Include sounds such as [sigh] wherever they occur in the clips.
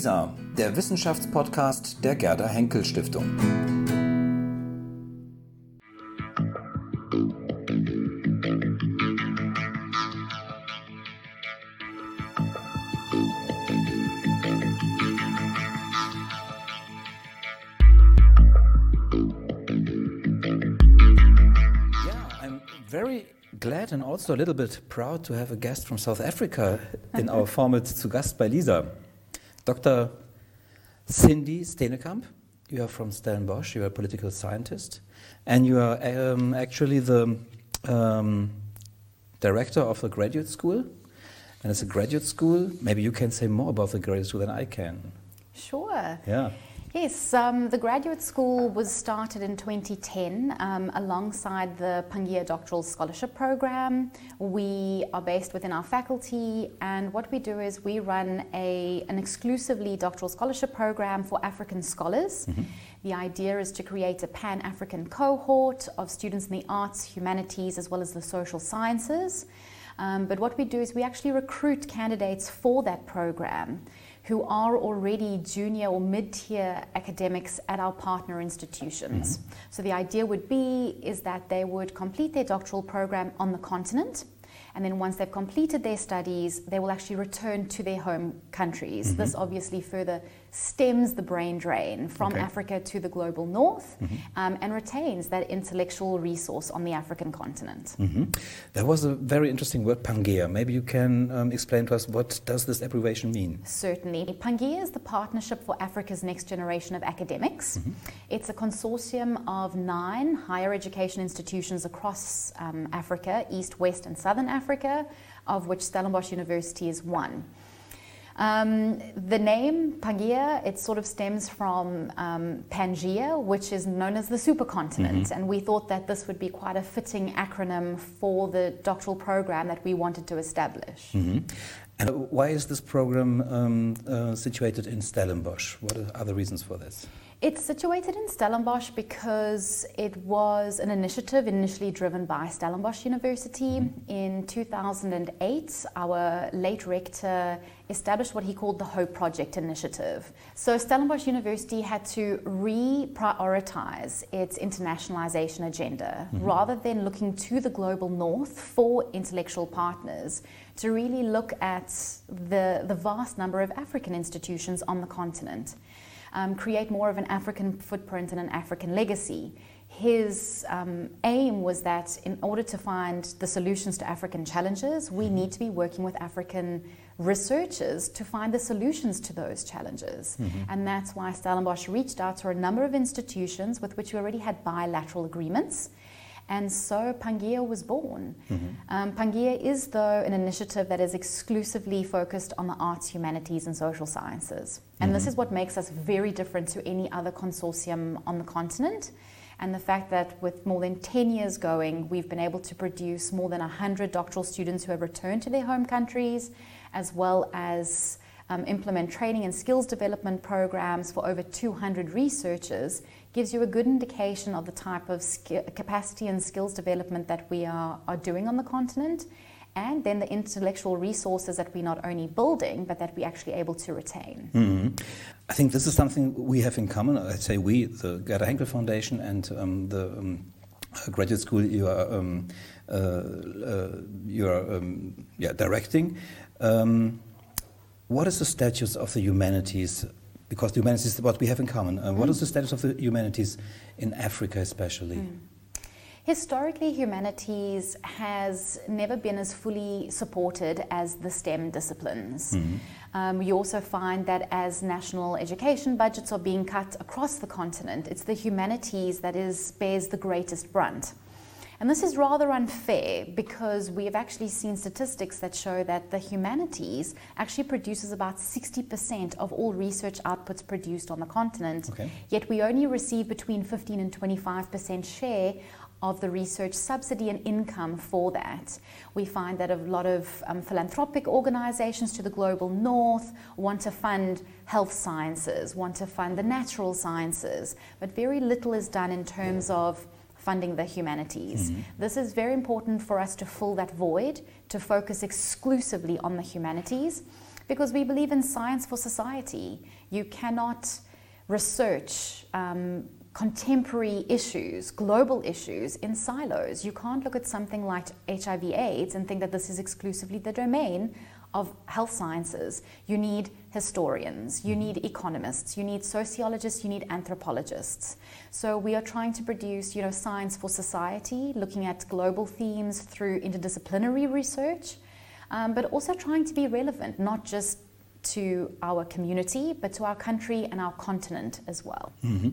LISA, der Wissenschaftspodcast der Gerda Henkel Stiftung. glad and also a little bit proud to have a guest from South Africa in our [laughs] format zu Gast bei Lisa. Dr. Cindy Steenekamp, you are from Stellenbosch, you are a political scientist, and you are um, actually the um, director of the graduate school. And it's a graduate school. Maybe you can say more about the graduate school than I can. Sure. Yeah. Yes, um, the graduate school was started in 2010 um, alongside the Pangaea Doctoral Scholarship Program. We are based within our faculty, and what we do is we run a, an exclusively doctoral scholarship program for African scholars. Mm-hmm. The idea is to create a pan African cohort of students in the arts, humanities, as well as the social sciences. Um, but what we do is we actually recruit candidates for that program who are already junior or mid tier academics at our partner institutions. Mm-hmm. So the idea would be is that they would complete their doctoral program on the continent. And then once they've completed their studies, they will actually return to their home countries. Mm-hmm. This obviously further stems the brain drain from okay. Africa to the global north mm-hmm. um, and retains that intellectual resource on the African continent. Mm-hmm. There was a very interesting word, Pangaea. Maybe you can um, explain to us what does this abbreviation mean? Certainly. Pangaea is the Partnership for Africa's Next Generation of Academics. Mm-hmm. It's a consortium of nine higher education institutions across um, Africa, East, West, and Southern Africa, of which Stellenbosch University is one. Um, the name Pangaea, it sort of stems from um, Pangea, which is known as the supercontinent. Mm-hmm. And we thought that this would be quite a fitting acronym for the doctoral program that we wanted to establish. Mm-hmm. And why is this program um, uh, situated in Stellenbosch? What are the reasons for this? It's situated in Stellenbosch because it was an initiative initially driven by Stellenbosch University. In 2008, our late rector established what he called the Hope Project Initiative. So Stellenbosch University had to reprioritize its internationalization agenda mm-hmm. rather than looking to the global north for intellectual partners to really look at the, the vast number of African institutions on the continent um, create more of an African footprint and an African legacy. His um, aim was that in order to find the solutions to African challenges, we mm-hmm. need to be working with African researchers to find the solutions to those challenges. Mm-hmm. And that's why Stellenbosch reached out to a number of institutions with which we already had bilateral agreements. And so Pangaea was born. Mm-hmm. Um, Pangaea is, though, an initiative that is exclusively focused on the arts, humanities, and social sciences. And mm-hmm. this is what makes us very different to any other consortium on the continent. And the fact that with more than 10 years going, we've been able to produce more than 100 doctoral students who have returned to their home countries, as well as um, implement training and skills development programs for over 200 researchers gives you a good indication of the type of capacity and skills development that we are, are doing on the continent and then the intellectual resources that we're not only building but that we're actually able to retain. Mm-hmm. I think this is something we have in common. I'd say we, the Gerda Henkel Foundation and um, the um, graduate school you are, um, uh, uh, you are um, yeah, directing. What is the status of the humanities because the humanities is what we have in common. Uh, what mm. is the status of the humanities in Africa, especially? Mm. Historically, humanities has never been as fully supported as the STEM disciplines. Mm-hmm. Um, you also find that as national education budgets are being cut across the continent, it's the humanities that is bears the greatest brunt. And this is rather unfair because we have actually seen statistics that show that the humanities actually produces about 60% of all research outputs produced on the continent. Okay. Yet we only receive between 15 and 25% share of the research subsidy and income for that. We find that a lot of um, philanthropic organizations to the global north want to fund health sciences, want to fund the natural sciences, but very little is done in terms of funding the humanities. Mm-hmm. This is very important for us to fill that void, to focus exclusively on the humanities. Because we believe in science for society. You cannot research um, contemporary issues, global issues in silos. You can't look at something like HIV AIDS and think that this is exclusively the domain of health sciences. You need historians, you need economists, you need sociologists, you need anthropologists. So we are trying to produce, you know, science for society, looking at global themes through interdisciplinary research, um, but also trying to be relevant, not just to our community, but to our country and our continent as well. Mm-hmm.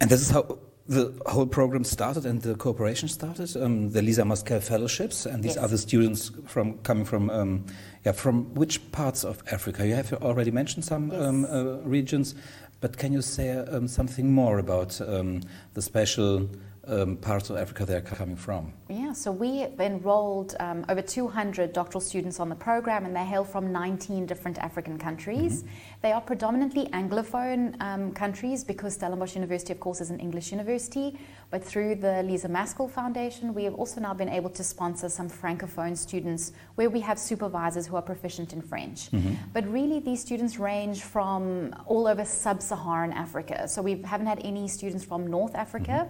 And this is how the whole program started and the cooperation started. Um, the Lisa Maskell Fellowships, and these Yes. the students from coming from um, yeah from which parts of Africa? You have already mentioned some Yes. um, uh, regions, but can you say um, something more about um, the special um, parts of Africa they're coming from? Yeah, so we have enrolled um, over 200 doctoral students on the program, and they hail from 19 different African countries. They are predominantly Anglophone um, countries because Stellenbosch University, of course, is an English university. But through the Lisa Maskell Foundation, we have also now been able to sponsor some Francophone students where we have supervisors who are proficient in French. But really, these students range from all over sub Saharan Africa. So we haven't had any students from North Africa.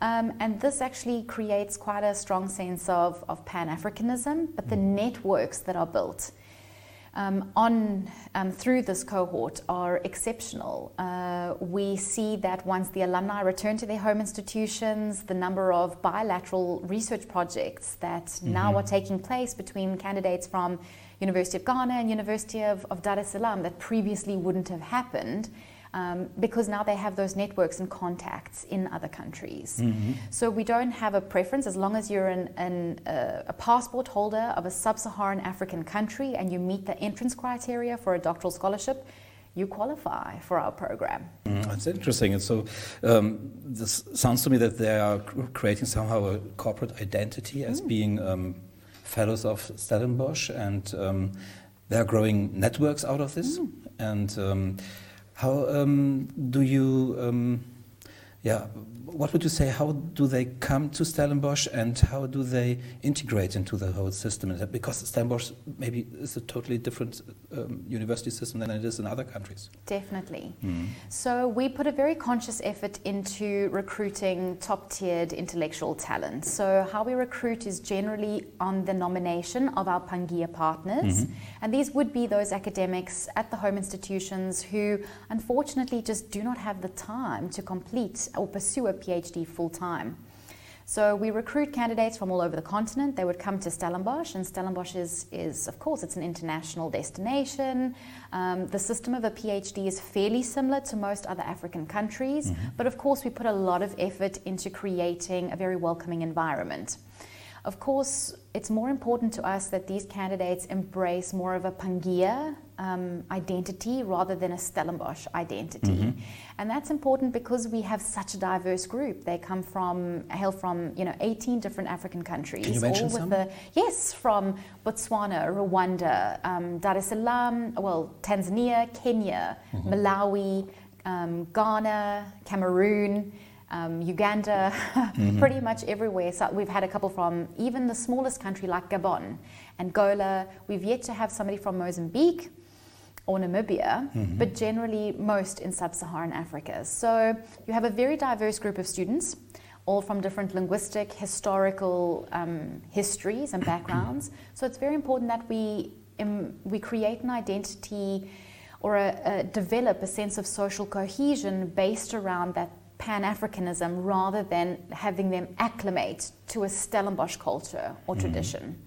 Um, and this actually creates quite a strong sense of, of Pan Africanism, but the networks that are built um, on um, through this cohort are exceptional. Uh, we see that once the alumni return to their home institutions, the number of bilateral research projects that now are taking place between candidates from University of Ghana and University of, of Dar es Salaam that previously wouldn't have happened um, because now they have those networks and contacts in other countries. So we don't have a preference as long as you're an, an, uh, a passport holder of a sub Saharan African country and you meet the entrance criteria for a doctoral scholarship, you qualify for our program. Mm, That's interesting. And so um, this sounds to me that they are creating somehow a corporate identity as being um, fellows of Stellenbosch, and um, they are growing networks out of this. And um, how um, do you, um, yeah, what would you say? How do they come to Stellenbosch, and how do they integrate into the whole system? Because Stellenbosch maybe is a totally different um, university system than it is in other countries. Definitely. So we put a very conscious effort into recruiting top tiered intellectual talent. So how we recruit is generally on the nomination of our Pangaea partners. And these would be those academics at the home institutions who unfortunately just do not have the time to complete or pursue a PhD full time. So we recruit candidates from all over the continent. They would come to Stellenbosch, and Stellenbosch is, is of course, it's an international destination. Um, the system of a PhD is fairly similar to most other African countries, but of course, we put a lot of effort into creating a very welcoming environment. Of course, it's more important to us that these candidates embrace more of a Pangaea um, identity rather than a Stellenbosch identity. And that's important because we have such a diverse group. They come from, hail from, you know, 18 different African countries. Can you mention all with some? the, yes, from Botswana, Rwanda, um, Dar es Salaam, well, Tanzania, Kenya, Mm-hmm. Malawi, um, Ghana, Cameroon, um, Uganda, [laughs] Mm-hmm. pretty much everywhere. So we've had a couple from even the smallest country like Gabon, Angola. We've yet to have somebody from Mozambique or Namibia, Mm-hmm. but generally most in sub Saharan Africa. So you have a very diverse group of students, all from different linguistic, historical um, histories and backgrounds. [clears throat] so it's very important that we, um, we create an identity or a, a, develop a sense of social cohesion based around that Pan Africanism rather than having them acclimate to a Stellenbosch culture or tradition.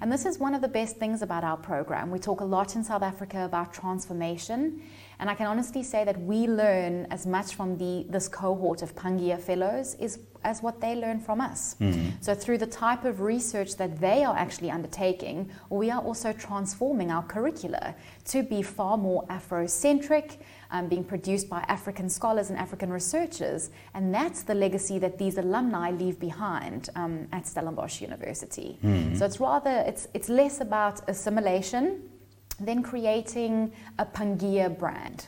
And this is one of the best things about our program. We talk a lot in South Africa about transformation, and I can honestly say that we learn as much from the, this cohort of Pangaea Fellows is, as what they learn from us. So, through the type of research that they are actually undertaking, we are also transforming our curricula to be far more Afrocentric, um, being produced by African scholars and African researchers. And that's the legacy that these alumni leave behind um, at Stellenbosch University. So it's rather, it's, it's less about assimilation than creating a Pangaea brand.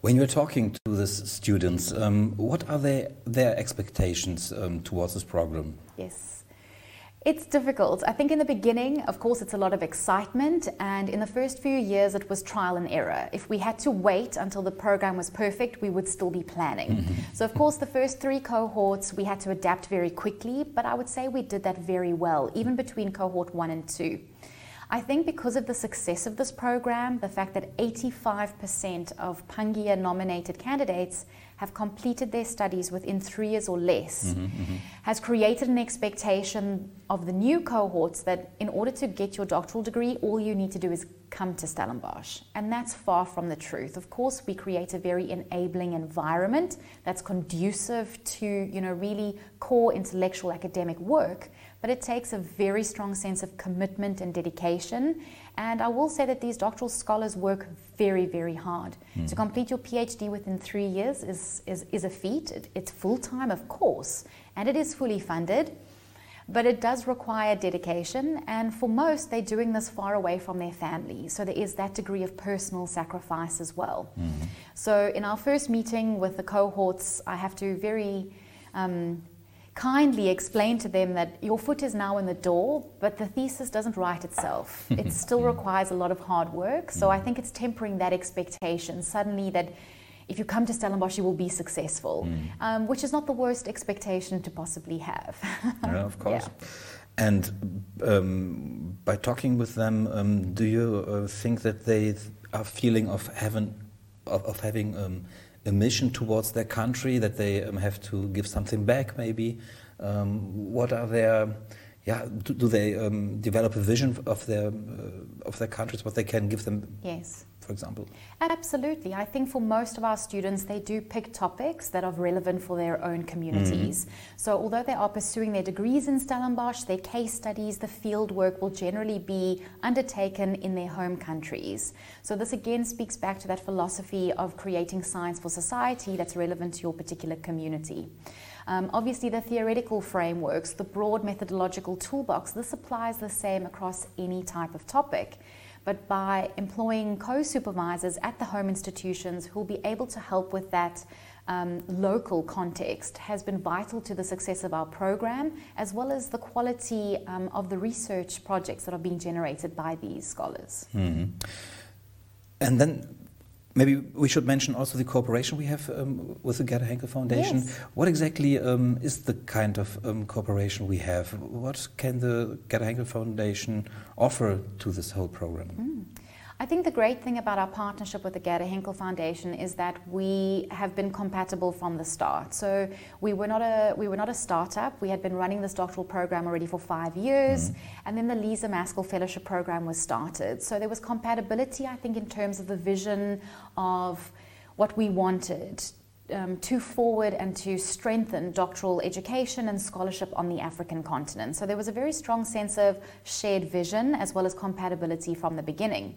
When you're talking to the students, um, what are they, their expectations um, towards this program? Yes. It's difficult. I think in the beginning, of course, it's a lot of excitement, and in the first few years, it was trial and error. If we had to wait until the program was perfect, we would still be planning. Mm-hmm. So, of course, the first three cohorts, we had to adapt very quickly, but I would say we did that very well, even between cohort one and two. I think because of the success of this program, the fact that 85% of Pangaea nominated candidates have completed their studies within three years or less mm-hmm, mm-hmm. has created an expectation of the new cohorts that in order to get your doctoral degree, all you need to do is come to Stellenbosch. And that's far from the truth. Of course, we create a very enabling environment that's conducive to, you know, really core intellectual academic work but it takes a very strong sense of commitment and dedication. And I will say that these doctoral scholars work very, very hard. Mm. To complete your PhD within three years is, is, is a feat. It, it's full time, of course, and it is fully funded. But it does require dedication, and for most, they're doing this far away from their family. So there is that degree of personal sacrifice as well. Mm. So, in our first meeting with the cohorts, I have to very um, kindly explain to them that your foot is now in the door, but the thesis doesn't write itself. [laughs] it still requires a lot of hard work. So I think it's tempering that expectation suddenly that if you come to Stellenbosch, you will be successful, mm. um, which is not the worst expectation to possibly have. [laughs] yeah, of course. Yeah. And um, by talking with them, um, do you uh, think that they are feeling of having of, of having um, a mission towards their country, that they um, have to give something back, maybe. Um, what are their, yeah, do, do they um, develop a vision of their uh, of their countries, what they can give them? Yes for example? Absolutely. I think for most of our students, they do pick topics that are relevant for their own communities. Mm. So, although they are pursuing their degrees in Stellenbosch, their case studies, the field work will generally be undertaken in their home countries. So, this again speaks back to that philosophy of creating science for society that's relevant to your particular community. Um, obviously, the theoretical frameworks, the broad methodological toolbox, this applies the same across any type of topic but by employing co supervisors at the home institutions who will be able to help with that um, local context has been vital to the success of our program, as well as the quality um, of the research projects that are being generated by these scholars. Mm-hmm. And then Maybe we should mention also the cooperation we have um, with the Gerda Henkel Foundation. Yes. What exactly um, is the kind of um, cooperation we have? What can the Gerda Henkel Foundation offer to this whole program? Mm. I think the great thing about our partnership with the Gerda Henkel Foundation is that we have been compatible from the start. So we were not a we were not a startup. We had been running this doctoral program already for five years, mm-hmm. and then the Lisa Maskell Fellowship Program was started. So there was compatibility, I think, in terms of the vision of what we wanted um, to forward and to strengthen doctoral education and scholarship on the African continent. So there was a very strong sense of shared vision as well as compatibility from the beginning.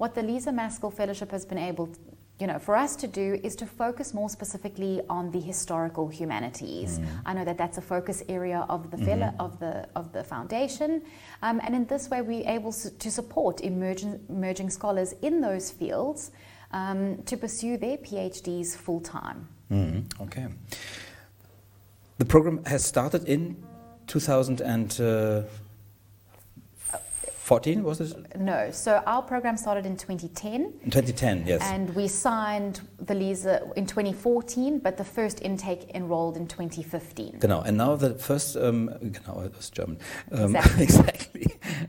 What the Lisa Maskell Fellowship has been able you know, for us to do is to focus more specifically on the historical humanities. Mm. I know that that's a focus area of the mm-hmm. of the of the foundation, um, and in this way we're able to support emerging emerging scholars in those fields um, to pursue their PhDs full time. Mm. Okay. The program has started in 2000 and. Uh, 14 was it? No. So our program started in 2010. In 2010, yes. And we signed the Lisa in 2014, but the first intake enrolled in 2015. Genau. And now the first, um, genau, it was German. Um, exactly. [laughs] exactly.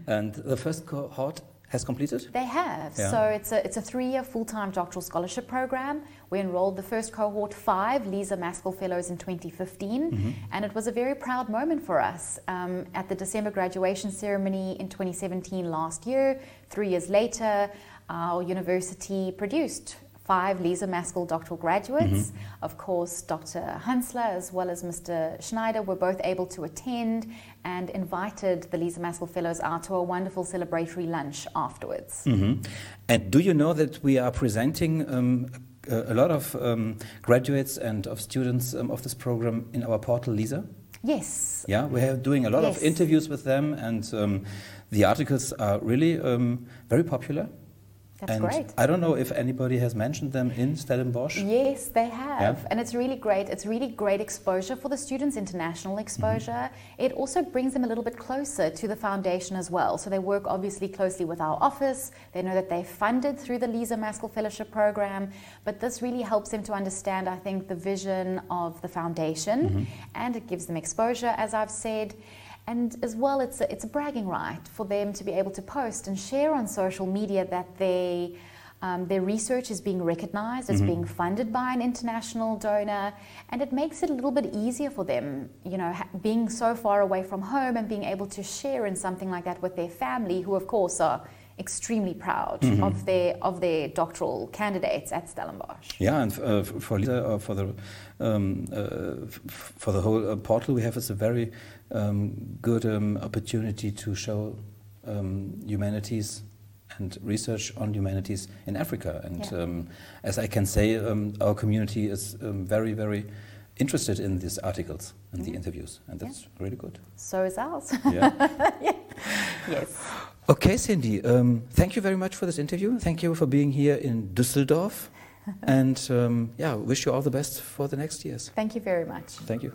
And the first cohort has completed? They have. Yeah. So it's a, it's a three year full time doctoral scholarship program. We enrolled the first cohort five Lisa Maskell Fellows in 2015, mm-hmm. and it was a very proud moment for us. Um, at the December graduation ceremony in 2017 last year, three years later, our university produced five Lisa Maskell doctoral graduates. Mm-hmm. Of course, Dr. Hanssler as well as Mr. Schneider were both able to attend and invited the Lisa Maskell Fellows out to a wonderful celebratory lunch afterwards. Mm-hmm. And do you know that we are presenting um, a, a lot of um, graduates and of students um, of this program in our portal, Lisa? Yes. Yeah, we are doing a lot yes. of interviews with them, and um, the articles are really um, very popular. That's and great. I don't know if anybody has mentioned them in Stellenbosch. Yes, they have. Yeah. And it's really great. It's really great exposure for the students, international exposure. Mm-hmm. It also brings them a little bit closer to the foundation as well. So they work obviously closely with our office. They know that they're funded through the Lisa Maskell Fellowship Program. But this really helps them to understand, I think, the vision of the foundation. Mm-hmm. And it gives them exposure, as I've said. And as well, it's a, it's a bragging right for them to be able to post and share on social media that they, um, their research is being recognized, Mm-hmm. it's being funded by an international donor, and it makes it a little bit easier for them, you know, ha- being so far away from home and being able to share in something like that with their family, who of course are extremely proud Mm-hmm. of their of their doctoral candidates at Stellenbosch. Yeah, and uh, for Lisa, uh, for the um, uh, f- for the whole uh, portal we have, it's a very um, good um, opportunity to show um, humanities and research on humanities in Africa. And Yeah. um, as I can say, um, our community is um, very, very interested in these articles and the interviews, and that's really good. So is ours. [laughs] Yeah. yes. Okay, Cindy, um, thank you very much for this interview. Thank you for being here in Düsseldorf. [laughs] and um, yeah, wish you all the best for the next years. Thank you very much. Thank you.